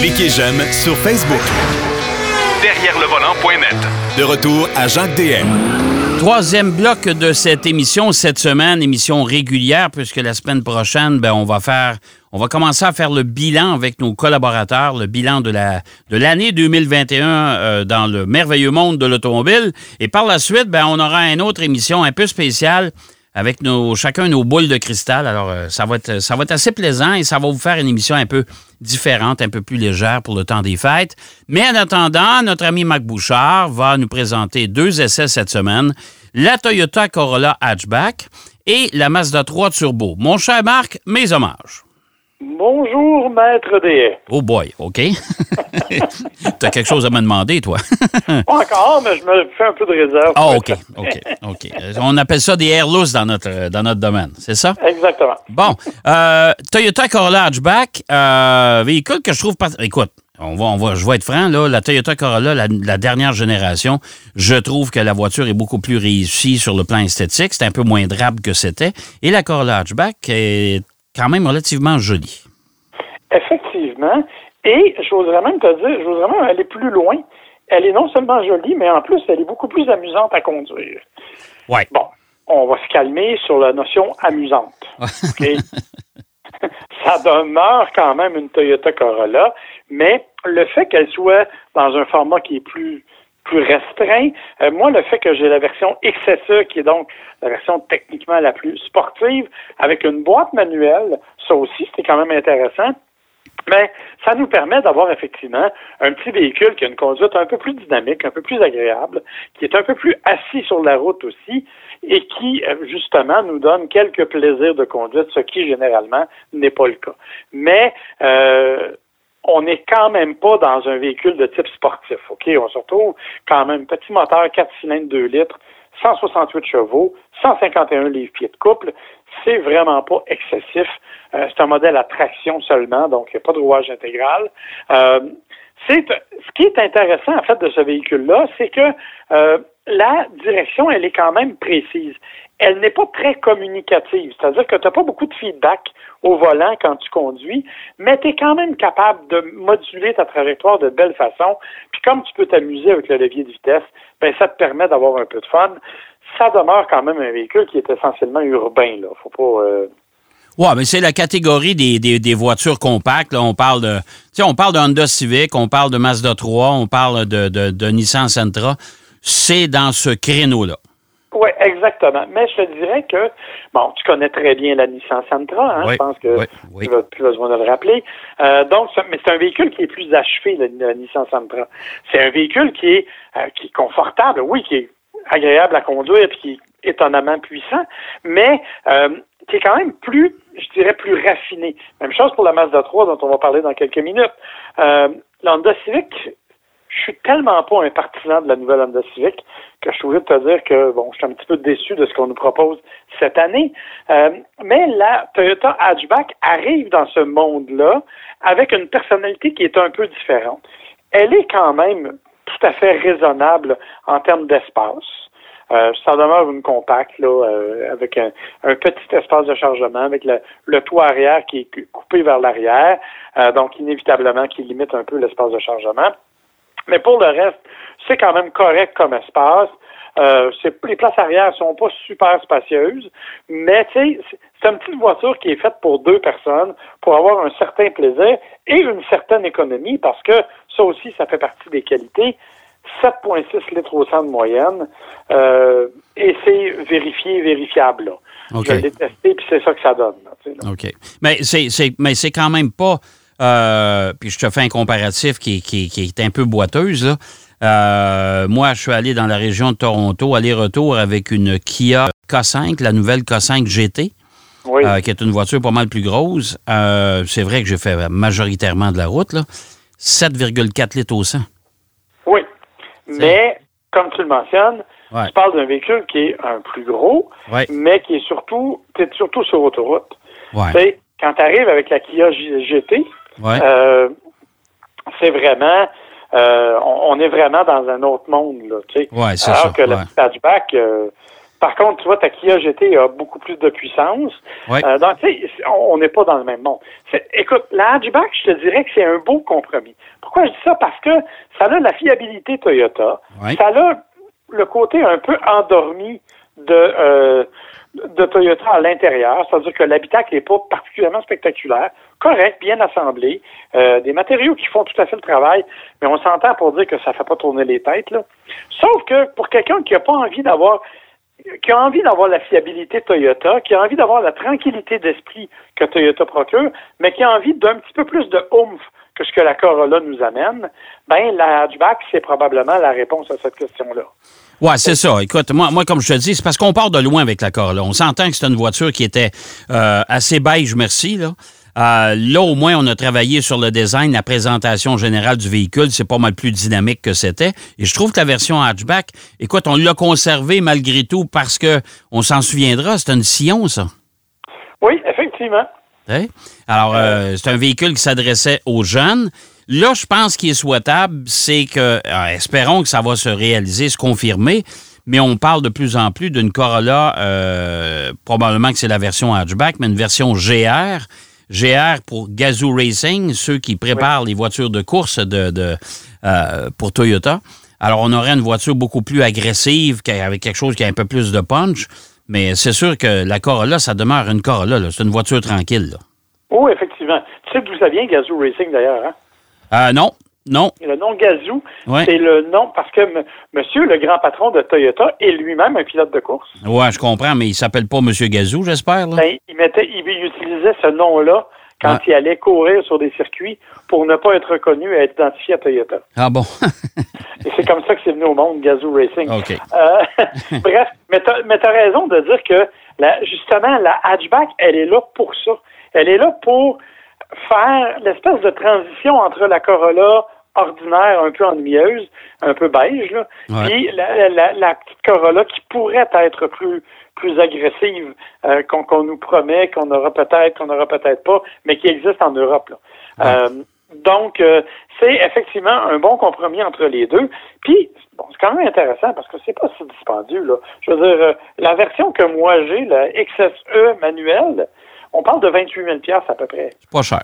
Cliquez j'aime sur Facebook. Derrière le volant.net. De retour à Jacques DM. Troisième bloc de cette émission cette semaine, émission régulière, puisque la semaine prochaine, ben, on va faire, on va commencer à faire le bilan avec nos collaborateurs, le bilan de la de l'année 2021 euh, dans le merveilleux monde de l'automobile. Et par la suite, ben, on aura une autre émission un peu spéciale avec chacun nos boules de cristal. Alors, euh, ça, va être, ça va être assez plaisant et ça va vous faire une émission un peu différente, un peu plus légère pour le temps des fêtes. Mais en attendant, notre ami Mac Bouchard va nous présenter deux essais cette semaine. La Toyota Corolla Hatchback et la Mazda 3 Turbo. Mon cher Marc, mes hommages. Bonjour, maître DS. Oh boy, OK. tu as quelque chose à me demander, toi? Pas encore, mais je me fais un peu de réserve. Ah, OK, OK, OK. On appelle ça des air loose dans notre, dans notre domaine, c'est ça? Exactement. Bon, euh, Toyota Corolla Hatchback, euh, véhicule que je trouve pas... Écoute, on va, on va, je vais être franc, là, la Toyota Corolla, la, la, dernière génération, je trouve que la voiture est beaucoup plus réussie sur le plan esthétique. C'est un peu moins drabe que c'était. Et la Corolla Hatchback est quand même relativement jolie. Effectivement. Et j'oserais même te dire, j'oserais même aller plus loin. Elle est non seulement jolie, mais en plus, elle est beaucoup plus amusante à conduire. Ouais. Bon, on va se calmer sur la notion amusante. OK? Ça demeure quand même une Toyota Corolla, mais le fait qu'elle soit dans un format qui est plus plus restreint. Euh, moi, le fait que j'ai la version XSE, qui est donc la version techniquement la plus sportive, avec une boîte manuelle, ça aussi, c'était quand même intéressant. Mais ça nous permet d'avoir effectivement un petit véhicule qui a une conduite un peu plus dynamique, un peu plus agréable, qui est un peu plus assis sur la route aussi et qui, justement, nous donne quelques plaisirs de conduite, ce qui, généralement, n'est pas le cas. Mais euh, on n'est quand même pas dans un véhicule de type sportif. OK? On se retrouve quand même petit moteur, 4 cylindres, 2 litres, 168 chevaux, 151 livres-pieds de couple. C'est vraiment pas excessif. Euh, c'est un modèle à traction seulement, donc il n'y a pas de rouage intégral. Euh, c'est ce qui est intéressant en fait de ce véhicule-là, c'est que euh, la direction, elle est quand même précise. Elle n'est pas très communicative, c'est-à-dire que tu n'as pas beaucoup de feedback au volant quand tu conduis, mais tu es quand même capable de moduler ta trajectoire de belle façon. Puis comme tu peux t'amuser avec le levier de vitesse, ben ça te permet d'avoir un peu de fun. Ça demeure quand même un véhicule qui est essentiellement urbain. Là, faut pas. Euh... Ouais, mais c'est la catégorie des, des, des, voitures compactes. Là. On parle de, on parle de Honda Civic, on parle de Mazda 3, on parle de, de, de Nissan Sentra. C'est dans ce créneau-là. Oui, exactement. Mais je te dirais que, bon, tu connais très bien la Nissan Sentra, hein, oui, je pense que oui, oui. tu n'as plus besoin de le rappeler. Euh, donc, mais c'est un véhicule qui est plus achevé, la, la Nissan Sentra. C'est un véhicule qui est, euh, qui est confortable, oui, qui est agréable à conduire, puis qui est étonnamment puissant, mais euh, qui est quand même plus, je dirais, plus raffiné. Même chose pour la Mazda 3 dont on va parler dans quelques minutes. Euh, L'Honda Civic, je suis tellement pas un partisan de la nouvelle Honda Civic que je suis obligé de te dire que bon, je suis un petit peu déçu de ce qu'on nous propose cette année. Euh, mais la Toyota Hatchback arrive dans ce monde-là avec une personnalité qui est un peu différente. Elle est quand même tout à fait raisonnable en termes d'espace. Euh, ça demeure une compacte là, euh, avec un, petit espace de chargement, avec le, le toit arrière qui est coupé vers l'arrière, euh, donc inévitablement qui limite un peu l'espace de chargement. Mais pour le reste, c'est quand même correct comme espace. Euh, les places arrière sont pas super spacieuses, mais c'est une petite voiture qui est faite pour deux personnes pour avoir un certain plaisir et une certaine économie parce que ça aussi, ça fait partie des qualités. 7,6 litres au 100 de moyenne euh, et c'est vérifié, vérifiable. Là. Okay. Je l'ai testé puis c'est ça que ça donne. Là, là. OK. Mais c'est, mais c'est quand même pas. Euh, puis je te fais un comparatif qui, qui, qui est un peu boiteuse. Là. Euh, moi, je suis allé dans la région de Toronto, aller-retour avec une Kia K5, la nouvelle K5 GT, oui. qui est une voiture pas mal plus grosse. C'est vrai que j'ai fait majoritairement de la route, là. 7,4 litres au 100. Mais comme tu le mentionnes, ouais. tu parles d'un véhicule qui est un plus gros, ouais. mais qui est surtout, es surtout sur autoroute. Ouais. Quand tu arrives avec la Kia GT, euh, c'est vraiment euh, on, on, est vraiment dans un autre monde, là, Alors que le ouais. hatchback, euh, Par contre, tu vois, ta Kia GT a beaucoup plus de puissance. Ouais. Euh, donc, tu sais, on n'est pas dans le même monde. C'est- Écoute, la hatchback, je te dirais que c'est un beau compromis. Pourquoi je dis ça? Parce que ça a la fiabilité Toyota. Ouais. Ça a le côté un peu endormi de, euh, de Toyota à l'intérieur. C'est-à-dire que l'habitacle n'est pas particulièrement spectaculaire. Correct, bien assemblé. euh, des matériaux qui font tout à fait le travail. Mais on s'entend pour dire que ça fait pas tourner les têtes, là. Sauf que pour quelqu'un qui n'a pas envie d'avoir qui a envie d'avoir la fiabilité Toyota, qui a envie d'avoir la tranquillité d'esprit que Toyota procure, mais qui a envie d'un petit peu plus de oomph que ce que la Corolla nous amène, ben la hatchback, c'est probablement la réponse à cette question-là. Ouais, c'est ça. Écoute, moi, moi, comme je te dis, c'est parce qu'on part de loin avec la Corolla. On s'entend que c'est une voiture qui était euh, assez beige, merci, là. Euh, là, au moins, on a travaillé sur le design, la présentation générale du véhicule. C'est pas mal plus dynamique que c'était. Et je trouve que la version hatchback, écoute, on l'a conservé malgré tout parce que, on s'en souviendra, c'est une Sion, ça. Oui, effectivement. Hein? Alors, euh, c'est un véhicule qui s'adressait aux jeunes. Là, je pense qu'il est souhaitable, c'est que, euh, espérons que ça va se réaliser, se confirmer, mais on parle de plus en plus d'une Corolla, euh, probablement que c'est la version hatchback, mais une version GR. GR pour Gazoo Racing, ceux qui préparent les voitures de course de, de, euh, pour Toyota. Alors, on aurait une voiture beaucoup plus agressive, avec quelque chose qui a un peu plus de punch. Mais c'est sûr que la Corolla, ça demeure une Corolla. là. C'est une voiture tranquille. là. Oh, effectivement. Tu sais d'où ça vient, Gazoo Racing, d'ailleurs, hein? Euh, non, non. Le nom Gazoo, Ouais. c'est le nom parce que m- monsieur, le grand patron de Toyota, est lui-même un pilote de course. Ouais, je comprends, mais il s'appelle pas M. Gazou, j'espère. Ben, il, mettait, il utilisait ce nom-là quand il allait courir sur des circuits pour ne pas être reconnu et être identifié à Toyota. Ah bon? Et c'est comme ça que c'est venu au monde, Gazoo Racing. OK. Euh, bref, mais mais t'as raison de dire que la- justement, la hatchback, elle est là pour ça. Elle est là pour faire l'espèce de transition entre la Corolla ordinaire, un peu ennuyeuse, un peu beige, là, Ouais. puis la, la- la petite Corolla qui pourrait être plus plus agressive euh, qu'on, qu'on nous promet, qu'on aura peut-être, qu'on aura peut-être pas, mais qui existe en Europe. Là. Euh, donc, euh, c'est effectivement un bon compromis entre les deux. Puis, bon, c'est quand même intéressant parce que c'est pas si dispendieux. Là. Je veux dire, euh, la version que moi j'ai, la XSE manuelle, on parle de 28 000 à peu près. C'est pas cher.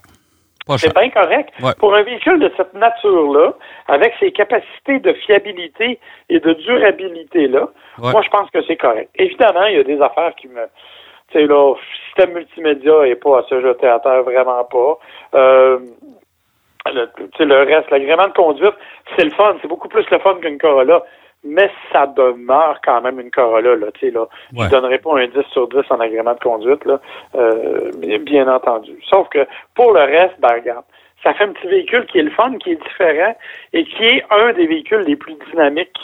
C'est bien correct. Ouais. Pour un véhicule de cette nature-là, avec ses capacités de fiabilité et de durabilité-là, Ouais. moi, je pense que c'est correct. Évidemment, il y a des affaires qui me... Tu sais, là, système multimédia n'est pas à se jeter à terre, vraiment pas. Euh, le, tu sais, le reste, l'agrément de conduite, c'est le fun. C'est beaucoup plus le fun qu'une Corolla. Mais ça demeure quand même une Corolla, là, tu sais, là. Ouais. Je donnerai pas un 10 sur 10 en agrément de conduite, là. Euh, bien entendu. Sauf que, pour le reste, ben, regarde, ça fait un petit véhicule qui est le fun, qui est différent et qui est un des véhicules les plus dynamiques.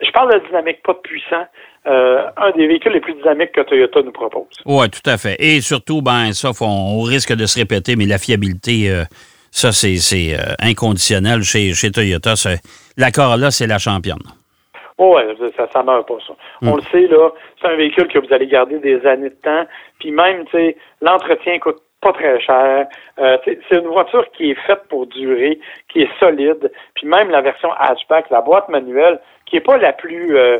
Je parle de dynamique, pas de puissant. Euh, un des véhicules les plus dynamiques que Toyota nous propose. Oui, tout à fait. Et surtout, ben, ça, on risque de se répéter, mais la fiabilité, euh, ça, c'est euh, inconditionnel chez, chez Toyota. La Corolla, c'est la championne. Oh, ouais, ça, ça meurt pas, ça. On le sait, là, c'est un véhicule que vous allez garder des années de temps. Puis même, tu sais, l'entretien coûte pas très cher. Euh, c'est une voiture qui est faite pour durer, qui est solide. Puis même la version hatchback, la boîte manuelle, qui est pas la plus euh,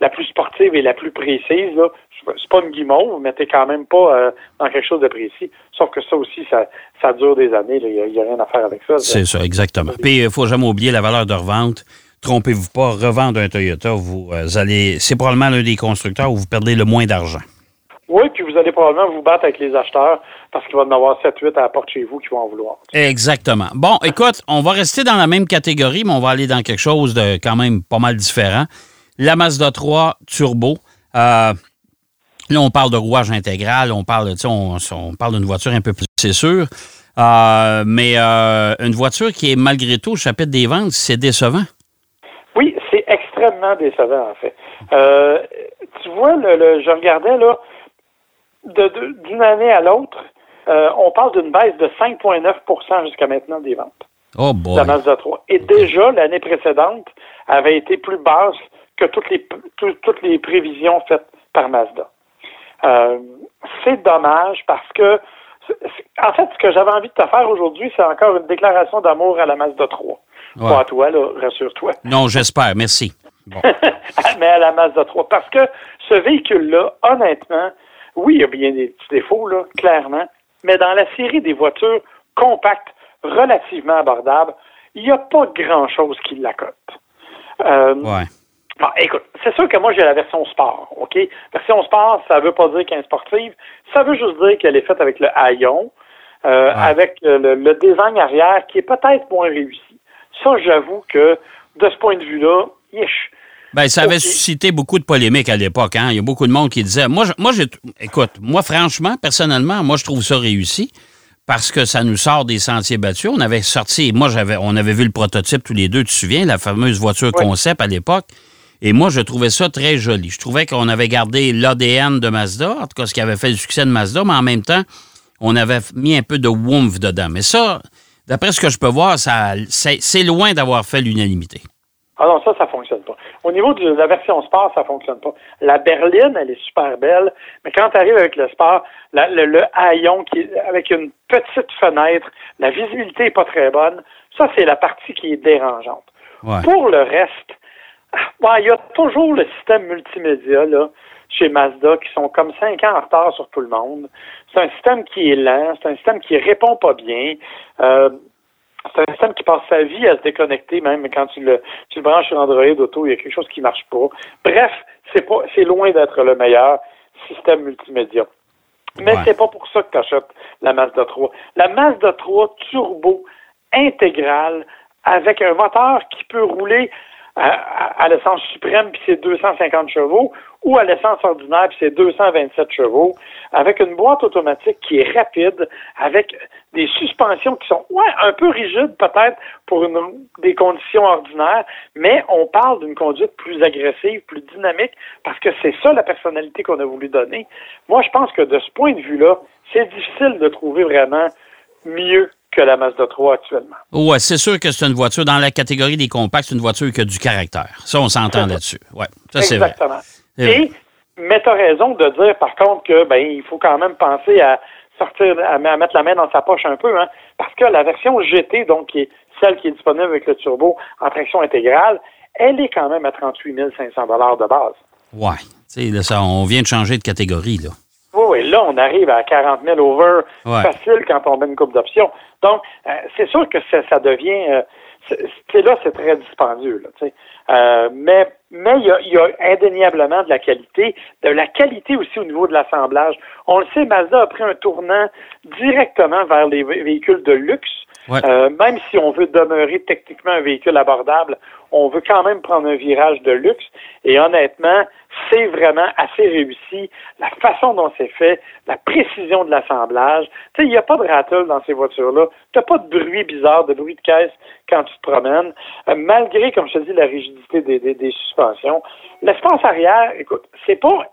la plus sportive et la plus précise, là. C'est pas une guimauve, mais t'es quand même pas euh, dans quelque chose de précis. Sauf que ça aussi, ça, ça dure des années. Il n'y a, rien à faire avec ça. C'est ça, exactement. Puis, il faut jamais oublier la valeur de revente. Trompez-vous pas, revendre un Toyota, vous euh, allez. C'est probablement l'un des constructeurs où vous perdez le moins d'argent. Oui, puis vous allez probablement vous battre avec les acheteurs parce qu'il va y en avoir 7-8 à la porte chez vous qui vont en vouloir. Exactement. Bon, écoute, on va rester dans la même catégorie, mais on va aller dans quelque chose de quand même pas mal différent. La Mazda 3 Turbo. Euh, là, on parle de rouage intégral, on parle, on, on parle d'une voiture un peu plus, c'est sûr. Euh, mais euh, une voiture qui est malgré tout au chapitre des ventes, c'est décevant. Oui, c'est extrêmement décevant, en fait. Euh, tu vois, le, le- je regardais, là, d'une année à l'autre, euh, on parle d'une baisse de 5,9% jusqu'à maintenant des ventes Oh boy. la Mazda 3. Et déjà, l'année précédente avait été plus basse que toutes les, tout- toutes les prévisions faites par Mazda. Euh, c'est dommage parce que, en fait, ce que j'avais envie de te faire aujourd'hui, c'est encore une déclaration d'amour à la Mazda 3. Ouais. Pas à toi, là, rassure-toi. Non, j'espère. Merci. mais à la Mazda 3. Parce que ce véhicule-là, honnêtement, oui, il y a bien des petits défauts, là, clairement, mais dans la série des voitures compactes, relativement abordables, il n'y a pas grand-chose qui l'accote. Euh, ouais. Bon, écoute, c'est sûr que moi, j'ai la version sport, OK? Version sport, ça veut pas dire qu'elle est sportive. Ça veut juste dire qu'elle est faite avec le haillon, euh, avec le, le, design arrière qui est peut-être moins réussi. Ça, j'avoue que, de ce point de vue-là, yesh. Ben, ça avait suscité beaucoup de polémiques à l'époque. Hein? Il y a beaucoup de monde qui disait. Moi, moi écoute, moi, franchement, personnellement, moi, je trouve ça réussi parce que ça nous sort des sentiers battus. On avait sorti, moi, j'avais, on avait vu le prototype tous les deux, tu te souviens, la fameuse voiture concept à l'époque. Et moi, je trouvais ça très joli. Je trouvais qu'on avait gardé l'ADN de Mazda, en tout cas ce qui avait fait le succès de Mazda, mais en même temps, on avait mis un peu de woomph dedans. Mais ça, d'après ce que je peux voir, ça, c'est loin d'avoir fait l'unanimité. Ah non, ça, ça fonctionne pas. Au niveau de la version sport, ça fonctionne pas. La berline, elle est super belle, mais quand tu arrives avec le sport, le, haillon qui avec une petite fenêtre, la visibilité n'est pas très bonne. Ça, c'est la partie qui est dérangeante. Pour le reste, il y a toujours le système multimédia là, chez Mazda qui sont comme cinq ans en retard sur tout le monde. C'est un système qui est lent, c'est un système qui répond pas bien. Euh, c'est un système qui passe sa vie à se déconnecter, même quand tu le, tu le branches sur Android Auto, il y a quelque chose qui marche pas. Bref, c'est pas, c'est loin d'être le meilleur système multimédia. Mais c'est pas pour ça que tu achètes la Mazda 3. La Mazda 3 turbo intégrale avec un moteur qui peut rouler à, l'essence suprême, puis c'est 250 chevaux, ou à l'essence ordinaire, puis c'est 227 chevaux, avec une boîte automatique qui est rapide, avec des suspensions qui sont ouais, un peu rigides peut-être pour une, des conditions ordinaires, mais on parle d'une conduite plus agressive, plus dynamique, parce que c'est ça la personnalité qu'on a voulu donner. Moi, je pense que de ce point de vue-là, c'est difficile de trouver vraiment mieux que la Mazda 3 actuellement. Oui, c'est sûr que c'est une voiture dans la catégorie des compacts, c'est une voiture qui a du caractère. Ça, on s'entend là-dessus. Ouais, ça c'est vrai. Exactement. Et, mais tu as raison de dire, par contre, que ben il faut quand même penser à sortir, à, mettre la main dans sa poche un peu, hein, parce que la version GT, donc qui est celle qui est disponible avec le turbo en traction intégrale, elle est quand même à 38 500 de base. Oui, tu sais, ça, on vient de changer de catégorie, là. Oui, là, on arrive à 40 000 over facile quand on met une coupe d'options. Donc, euh, c'est sûr que ça, devient... Euh, c'est là, c'est très dispendieux. Là, euh, mais mais il y, a, il y, a, indéniablement de la qualité, de la qualité aussi au niveau de l'assemblage. On le sait, Mazda a pris un tournant directement vers les véhicules de luxe. Euh, même si on veut demeurer techniquement un véhicule abordable, on veut quand même prendre un virage de luxe. Et honnêtement, c'est vraiment assez réussi. La façon dont c'est fait, la précision de l'assemblage. Tu sais, il n'y a pas de rattle dans ces voitures-là. Tu n'as pas de bruit bizarre, de bruit de caisse quand tu te promènes. Euh, malgré, comme je te dis, la rigidité des, des, des suspensions. L'espace arrière, écoute, c'est pas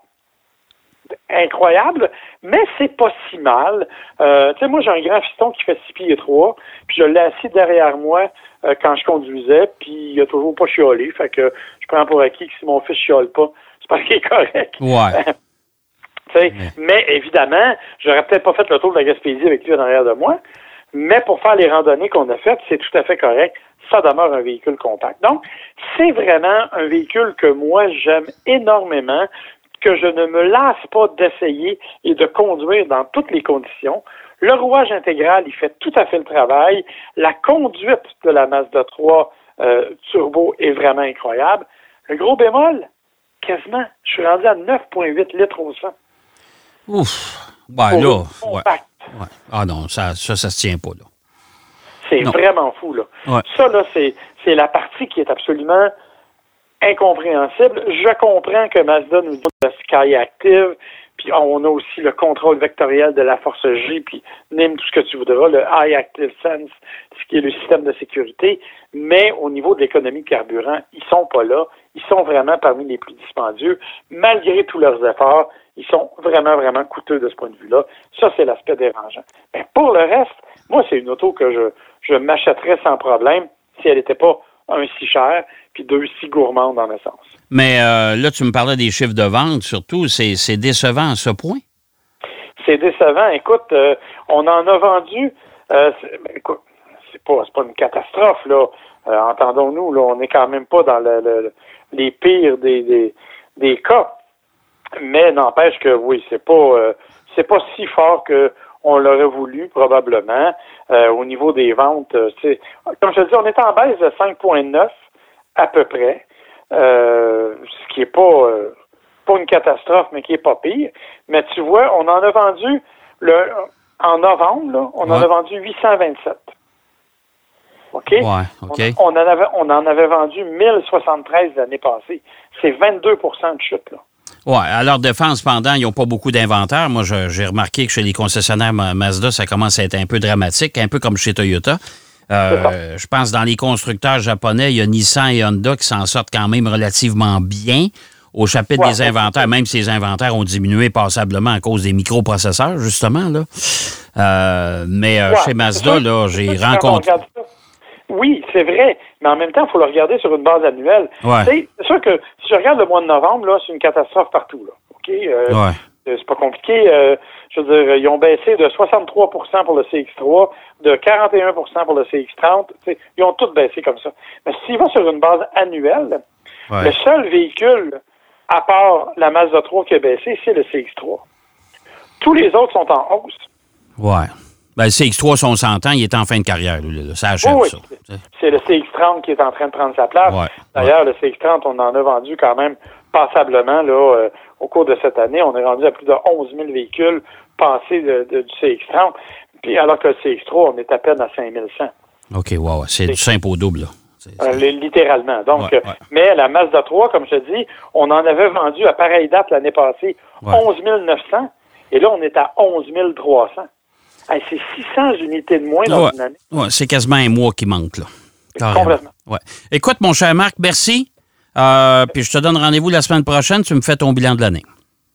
incroyable, mais c'est pas si mal. Euh, tu sais, moi, j'ai un grand fiston qui fait 6 pieds 3, puis je l'ai assis derrière moi euh, quand je conduisais, puis il a toujours pas chiolé, fait que je prends pour acquis que si mon fils chiole pas, c'est parce qu'il est correct. Ouais. Mais évidemment, j'aurais peut-être pas fait le tour de la Gaspésie avec lui derrière de moi, mais pour faire les randonnées qu'on a faites, c'est tout à fait correct. Ça demeure un véhicule compact. Donc, c'est vraiment un véhicule que moi, j'aime énormément que je ne me lasse pas d'essayer et de conduire dans toutes les conditions. Le rouage intégral, il fait tout à fait le travail. La conduite de la Mazda 3 euh, Turbo est vraiment incroyable. Le gros bémol, quasiment, je suis rendu à 9,8 litres au 100. Ouf! Ben là, ouais. Ah non, ça, ça, ça se tient pas, là. C'est vraiment fou, là. Ça, là, c'est la partie qui est absolument incompréhensible. Je comprends que Mazda nous dit le Sky Active, puis on a aussi le contrôle vectoriel de la force G, puis même tout ce que tu voudras, le High Active Sense, ce qui est le système de sécurité. Mais au niveau de l'économie de carburant, ils sont pas là. Ils sont vraiment parmi les plus dispendieux. Malgré tous leurs efforts, ils sont vraiment, vraiment coûteux de ce point de vue-là. Ça, c'est l'aspect dérangeant. Mais pour le reste, moi, c'est une auto que je, je m'achèterais sans problème si elle n'était pas un si cher, puis deux si gourmandes en essence. Mais euh, là, tu me parlais des chiffres de vente, surtout. C'est décevant à ce point? C'est décevant. Écoute, euh, on en a vendu. Euh, écoute, c'est pas, pas une catastrophe, là. Euh, entendons-nous, là, on n'est quand même pas dans le, les pires des, des, des, cas. Mais n'empêche que oui, c'est pas c'est pas si fort que on l'aurait voulu probablement euh, au niveau des ventes. c'est comme je te dis, on est en baisse de 5,9 à peu près, ce qui est pas pas une catastrophe, mais qui est pas pire. Mais tu vois, on en a vendu le en novembre, on en a vendu 827. OK? Ouais. On, en avait, on en avait vendu 1073 l'année passée. C'est 22% de chute, là. Oui, à leur défense, pendant, ils n'ont pas beaucoup d'inventaire. Moi, j'ai remarqué que chez les concessionnaires Mazda, ça commence à être un peu dramatique, un peu comme chez Toyota. Euh, je pense dans les constructeurs japonais, il y a Nissan et Honda qui s'en sortent quand même relativement bien au chapitre des inventaires, même si les inventaires ont diminué passablement à cause des microprocesseurs, justement. Là. Euh, mais euh, chez Mazda, là, j'ai rencontré. Oui, c'est vrai, mais en même temps, il faut le regarder sur une base annuelle. C'est sûr que si je regarde le mois de novembre, là, c'est une catastrophe partout. Là. OK? Euh, c'est pas compliqué. je veux dire, ils ont baissé de 63% pour le CX3, de 41% pour le CX30. Ils ont tous baissé comme ça. Mais s'il va sur une base annuelle, le seul véhicule à part la Mazda 3 qui a baissé, c'est le CX3. Tous les autres sont en hausse. Ouais. Ben, le CX3, si on s'entend, il est en fin de carrière. Ça achève oui, C'est le CX30 qui est en train de prendre sa place. D'ailleurs, le CX30, on en a vendu quand même passablement là, euh, au cours de cette année. On est rendu à plus de 11 000 véhicules passés du CX30. Puis alors que le CX3, on est à peine à 5 100. OK, wow. C'est du simple au double. Là. Euh, littéralement. Donc, mais la Mazda 3, comme je te dis, on en avait vendu à pareille date l'année passée 11 900 et là, on est à 11 300. C'est 600 unités de moins dans une année. c'est quasiment un mois qui manque, là. Complètement. Écoute, mon cher Marc, merci. Euh, puis je te donne rendez-vous la semaine prochaine. Tu me fais ton bilan de l'année.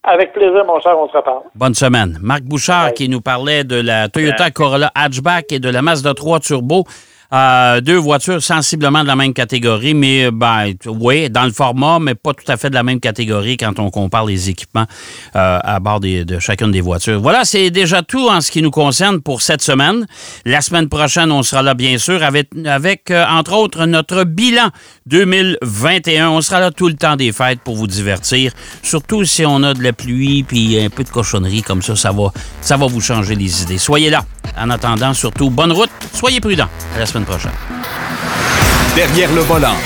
Avec plaisir, mon cher, on se reparle. Bonne semaine. Marc Bouchard qui nous parlait de la Toyota Corolla Hatchback et de la Mazda 3 Turbo. Deux voitures sensiblement de la même catégorie, mais ben, oui, dans le format, mais pas tout à fait de la même catégorie quand on compare les équipements euh, à bord de chacune des voitures. Voilà, c'est déjà tout en ce qui nous concerne pour cette semaine. La semaine prochaine, on sera là, bien sûr, avec, euh, entre autres, notre bilan 2021. On sera là tout le temps des fêtes pour vous divertir, surtout si on a de la pluie puis un peu de cochonnerie comme ça, ça va, ça va vous changer les idées. Soyez là. En attendant, surtout, bonne route, soyez prudents. À la semaine prochaine. Derrière le volant.